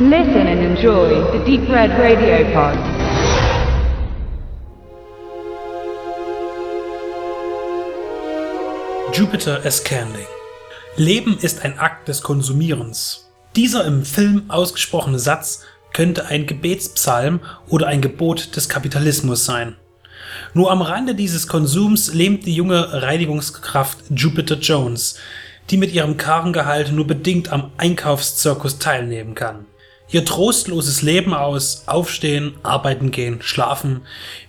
Listen and enjoy the Deep Red Radio Pod. Jupiter Ascending. Leben ist ein Akt des Konsumierens. Dieser im Film ausgesprochene Satz könnte ein Gebetspsalm oder ein Gebot des Kapitalismus sein. Nur am Rande dieses Konsums lebt die junge Reinigungskraft Jupiter Jones, die mit ihrem Karrengehalt nur bedingt am Einkaufszirkus teilnehmen kann. Ihr trostloses Leben aus Aufstehen, Arbeiten gehen, Schlafen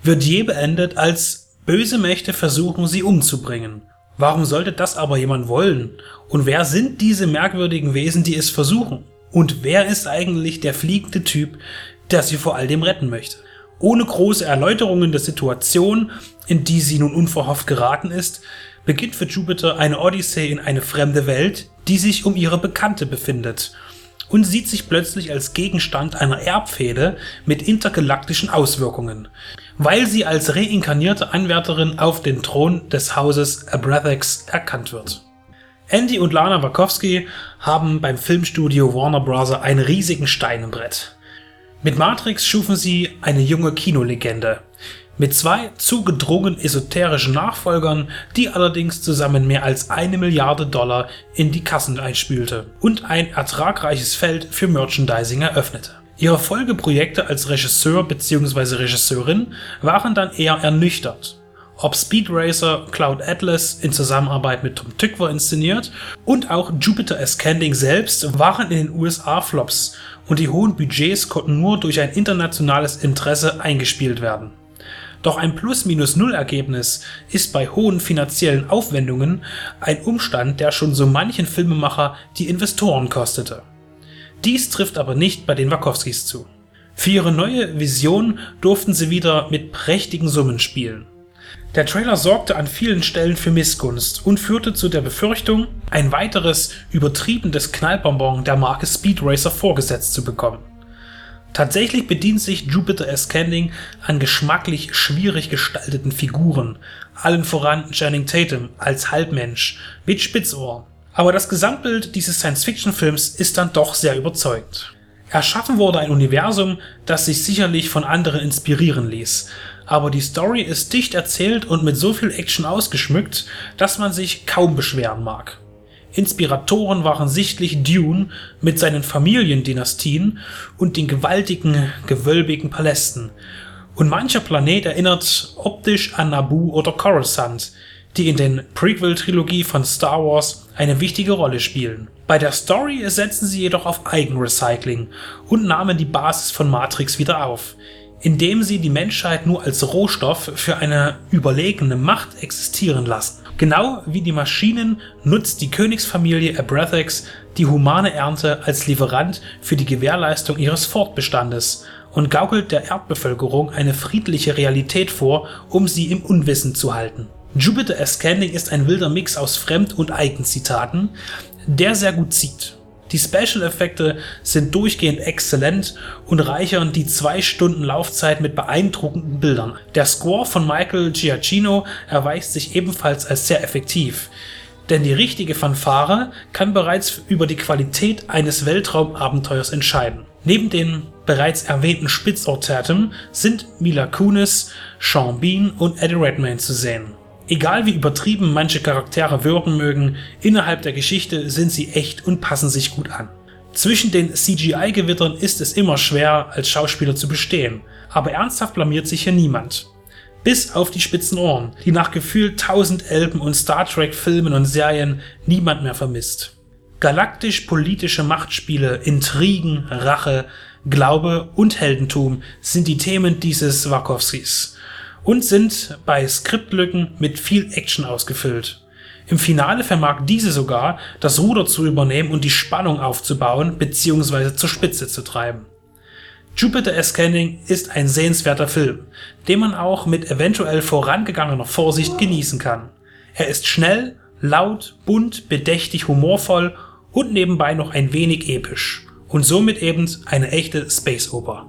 wird je beendet, als böse Mächte versuchen, sie umzubringen. Warum sollte das aber jemand wollen? Und wer sind diese merkwürdigen Wesen, die es versuchen? Und wer ist eigentlich der fliegende Typ, der sie vor all dem retten möchte? Ohne große Erläuterungen der Situation, in die sie nun unverhofft geraten ist, beginnt für Jupiter eine Odyssee in eine fremde Welt, die sich um ihre Bekannte befindet und sieht sich plötzlich als Gegenstand einer Erbfehde mit intergalaktischen Auswirkungen, weil sie als reinkarnierte Anwärterin auf den Thron des Hauses Abrathex erkannt wird. Andy und Lana Wachowski haben beim Filmstudio Warner Bros. einen riesigen Stein im Brett. Mit Matrix schufen sie eine junge Kinolegende. Mit zwei zugedrungen esoterischen Nachfolgern, die allerdings zusammen mehr als eine Milliarde Dollar in die Kassen einspülte und ein ertragreiches Feld für Merchandising eröffnete. Ihre Folgeprojekte als Regisseur bzw. Regisseurin waren dann eher ernüchtert ob Speed Racer Cloud Atlas in Zusammenarbeit mit Tom Tykwer inszeniert und auch Jupiter Ascending selbst waren in den USA Flops und die hohen Budgets konnten nur durch ein internationales Interesse eingespielt werden. Doch ein Plus-Minus-Null-Ergebnis ist bei hohen finanziellen Aufwendungen ein Umstand, der schon so manchen Filmemacher die Investoren kostete. Dies trifft aber nicht bei den Wachowskis zu. Für ihre neue Vision durften sie wieder mit prächtigen Summen spielen. Der Trailer sorgte an vielen Stellen für Missgunst und führte zu der Befürchtung, ein weiteres übertriebenes Knallbonbon der Marke Speed Racer vorgesetzt zu bekommen. Tatsächlich bedient sich Jupiter Ascending an geschmacklich schwierig gestalteten Figuren, allen voran Channing Tatum als Halbmensch mit Spitzohr. Aber das Gesamtbild dieses Science-Fiction-Films ist dann doch sehr überzeugend. Erschaffen wurde ein Universum, das sich sicherlich von anderen inspirieren ließ, aber die Story ist dicht erzählt und mit so viel Action ausgeschmückt, dass man sich kaum beschweren mag. Inspiratoren waren sichtlich Dune mit seinen Familiendynastien und den gewaltigen, gewölbigen Palästen. Und mancher Planet erinnert optisch an Naboo oder Coruscant, die in den Prequel-Trilogie von Star Wars eine wichtige Rolle spielen. Bei der Story setzen sie jedoch auf Eigenrecycling und nahmen die Basis von Matrix wieder auf, indem sie die Menschheit nur als Rohstoff für eine überlegene Macht existieren lassen. Genau wie die Maschinen nutzt die Königsfamilie Abrathex die humane Ernte als Lieferant für die Gewährleistung ihres Fortbestandes und gaukelt der Erdbevölkerung eine friedliche Realität vor, um sie im Unwissen zu halten. Jupiter Ascending ist ein wilder Mix aus Fremd- und Eigenzitaten, der sehr gut zieht. Die Special-Effekte sind durchgehend exzellent und reichern die zwei Stunden Laufzeit mit beeindruckenden Bildern. Der Score von Michael Giacchino erweist sich ebenfalls als sehr effektiv, denn die richtige Fanfare kann bereits über die Qualität eines Weltraumabenteuers entscheiden. Neben den bereits erwähnten Spitzorterten sind Mila Kunis, Sean Bean und Eddie Redmayne zu sehen. Egal wie übertrieben manche Charaktere wirken mögen, innerhalb der Geschichte sind sie echt und passen sich gut an. Zwischen den CGI-Gewittern ist es immer schwer, als Schauspieler zu bestehen, aber ernsthaft blamiert sich hier niemand. Bis auf die spitzen Ohren, die nach gefühlt 1000 Elben und Star Trek-Filmen und Serien niemand mehr vermisst. Galaktisch-politische Machtspiele, Intrigen, Rache, Glaube und Heldentum sind die Themen dieses Wachowskis und sind bei Skriptlücken mit viel Action ausgefüllt. Im Finale vermag diese sogar, das Ruder zu übernehmen und die Spannung aufzubauen bzw. zur Spitze zu treiben. Jupiter Ascending ist ein sehenswerter Film, den man auch mit eventuell vorangegangener Vorsicht genießen kann. Er ist schnell, laut, bunt, bedächtig, humorvoll und nebenbei noch ein wenig episch und somit eben eine echte Space Oper.